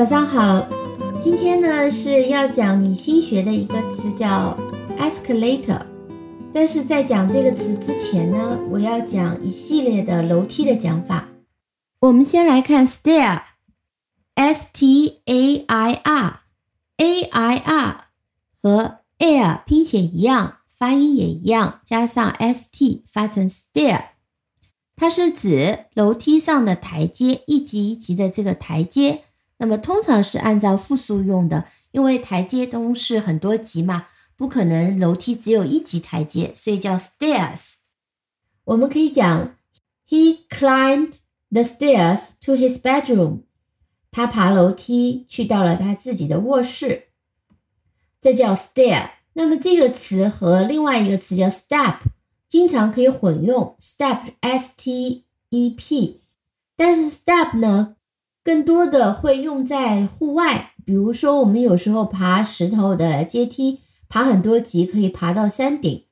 早上好，今天呢是要讲你新学的一个词叫 escalator，但是在讲这个词之前呢，我要讲一系列的楼梯的讲法。我们先来看 stair，s t a i r，a i r 和 air 拼写一样，发音也一样，加上 s t 发成 stair，它是指楼梯上的台阶，一级一级的这个台阶。那么通常是按照复数用的，因为台阶都是很多级嘛，不可能楼梯只有一级台阶，所以叫 stairs。我们可以讲，He climbed the stairs to his bedroom。他爬楼梯去到了他自己的卧室，这叫 stair。那么这个词和另外一个词叫 step，经常可以混用，step，s t e p。但是 step 呢？更多的会用在户外，比如说我们有时候爬石头的阶梯，爬很多级可以爬到山顶，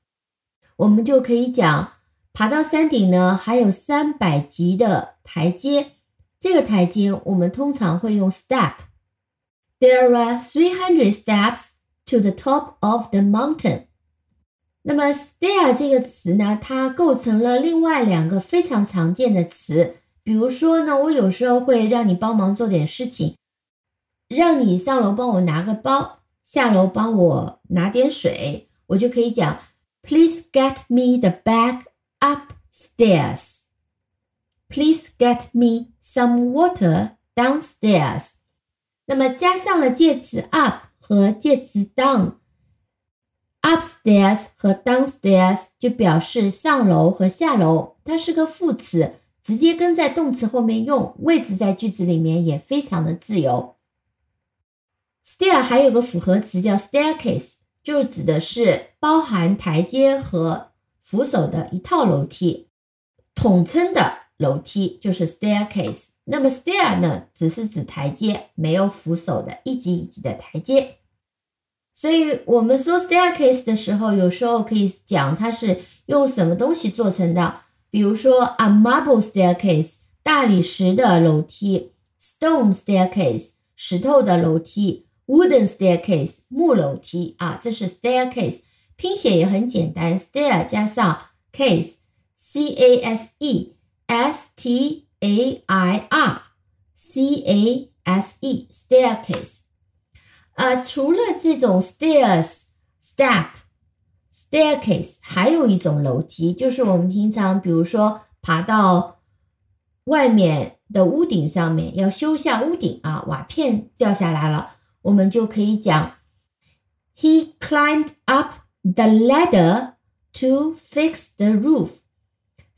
我们就可以讲爬到山顶呢还有三百级的台阶，这个台阶我们通常会用 step。There are three hundred steps to the top of the mountain。那么 stair 这个词呢，它构成了另外两个非常常见的词。比如说呢，我有时候会让你帮忙做点事情，让你上楼帮我拿个包，下楼帮我拿点水，我就可以讲，Please get me the bag upstairs. Please get me some water downstairs. 那么加上了介词 up 和介词 down，upstairs 和 downstairs 就表示上楼和下楼，它是个副词。直接跟在动词后面用，位置在句子里面也非常的自由。stair 还有个复合词叫 staircase，就指的是包含台阶和扶手的一套楼梯，统称的楼梯就是 staircase。那么 stair 呢，只是指台阶，没有扶手的一级一级的台阶。所以我们说 staircase 的时候，有时候可以讲它是用什么东西做成的。比如说，a marble staircase，大理石的楼梯；stone staircase，石头的楼梯；wooden staircase，木楼梯。啊，这是 staircase，拼写也很简单，stair 加上 case，c a s e s t a i r，c a s e staircase。啊，除了这种 stairs，step。 Staircase 还有一种楼梯，就是我们平常比如说爬到外面的屋顶上面，要修下屋顶啊，瓦片掉下来了，我们就可以讲，He climbed up the ladder to fix the roof.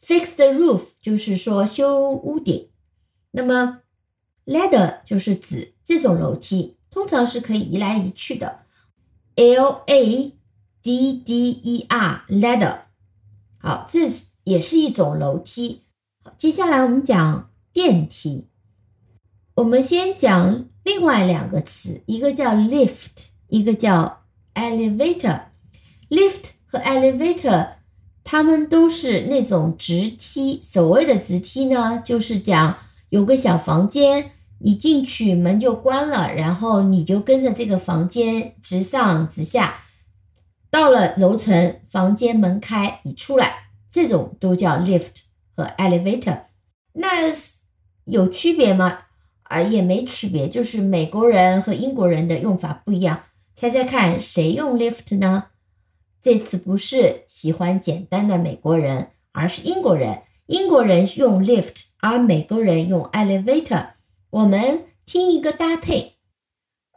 Fix the roof 就是说修屋顶，那么 ladder 就是指这种楼梯，通常是可以移来移去的，L A。D D E R ladder，好，这是也是一种楼梯。好，接下来我们讲电梯。我们先讲另外两个词，一个叫 lift，一个叫 elevator。lift 和 elevator，它们都是那种直梯。所谓的直梯呢，就是讲有个小房间，你进去门就关了，然后你就跟着这个房间直上直下。到了楼层，房间门开，你出来，这种都叫 lift 和 elevator。那有区别吗？啊，也没区别，就是美国人和英国人的用法不一样。猜猜看，谁用 lift 呢？这次不是喜欢简单的美国人，而是英国人。英国人用 lift，而美国人用 elevator。我们听一个搭配。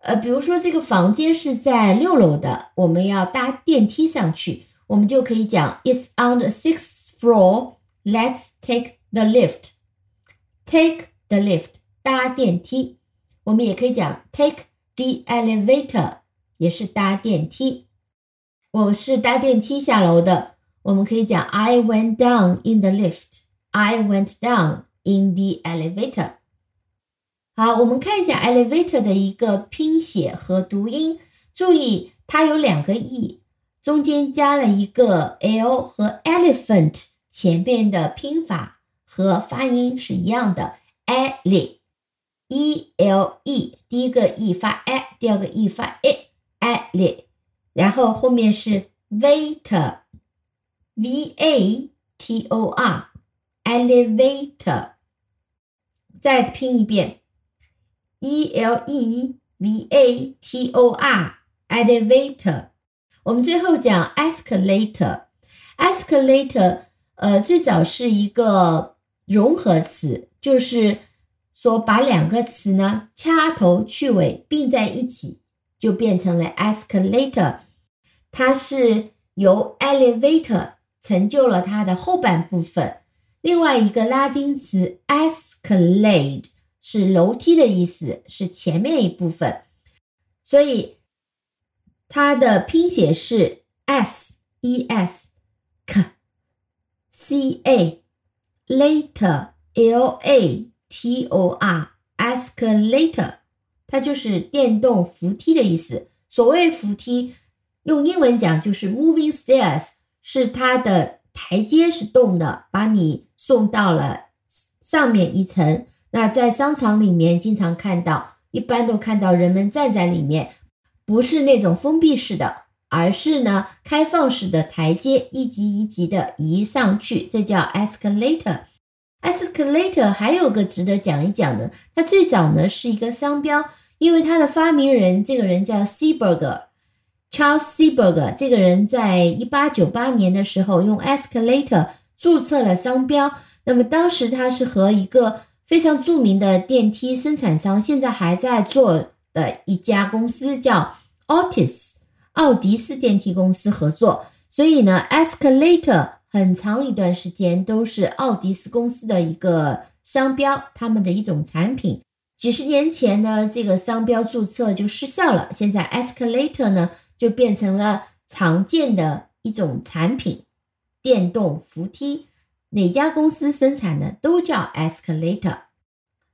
呃，比如说这个房间是在六楼的，我们要搭电梯上去，我们就可以讲 It's on the sixth floor. Let's take the lift. Take the lift，搭电梯。我们也可以讲 Take the elevator，也是搭电梯。我是搭电梯下楼的，我们可以讲 I went down in the lift. I went down in the elevator. 好，我们看一下 elevator 的一个拼写和读音。注意，它有两个 e，中间加了一个 l 和 elephant 前面的拼法和发音是一样的。ele，e l e，第一个 e 发 e，第二个 e 发 a，ele，然后后面是 vator，v a t o r，elevator，再拼一遍，e l e v a t o r，elevator。我们最后讲 escalator，escalator，呃，最早是一个融合词，就是。说把两个词呢掐头去尾并在一起，就变成了 escalator。它是由 elevator 成就了它的后半部分。另外一个拉丁词 escalate 是楼梯的意思，是前面一部分。所以它的拼写是 s e s c c a later l a。T O R escalator，它就是电动扶梯的意思。所谓扶梯，用英文讲就是 moving stairs，是它的台阶是动的，把你送到了上面一层。那在商场里面经常看到，一般都看到人们站在里面，不是那种封闭式的，而是呢开放式的台阶，一级一级的移上去，这叫 escalator。Escalator 还有个值得讲一讲的，它最早呢是一个商标，因为它的发明人这个人叫 Seeberger，Charles Seeberger 这个人在一八九八年的时候用 Escalator 注册了商标。那么当时他是和一个非常著名的电梯生产商，现在还在做的一家公司叫 Otis 奥迪斯电梯公司合作，所以呢 Escalator。很长一段时间都是奥迪斯公司的一个商标，他们的一种产品。几十年前呢，这个商标注册就失效了。现在 escalator 呢就变成了常见的一种产品，电动扶梯，哪家公司生产的都叫 escalator。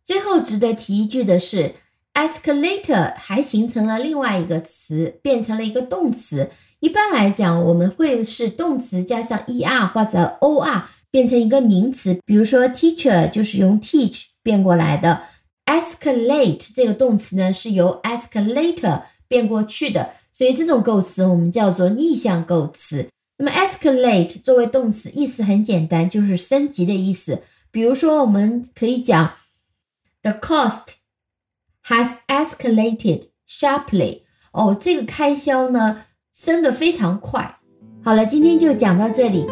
最后值得提一句的是，escalator 还形成了另外一个词，变成了一个动词。一般来讲，我们会是动词加上 er 或者 or 变成一个名词，比如说 teacher 就是用 teach 变过来的，escalate 这个动词呢是由 escalator 变过去的，所以这种构词我们叫做逆向构词。那么 escalate 作为动词，意思很简单，就是升级的意思。比如说，我们可以讲 the cost has escalated sharply。哦，这个开销呢？升得非常快。好了，今天就讲到这里，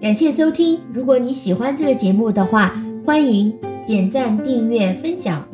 感谢收听。如果你喜欢这个节目的话，欢迎点赞、订阅、分享。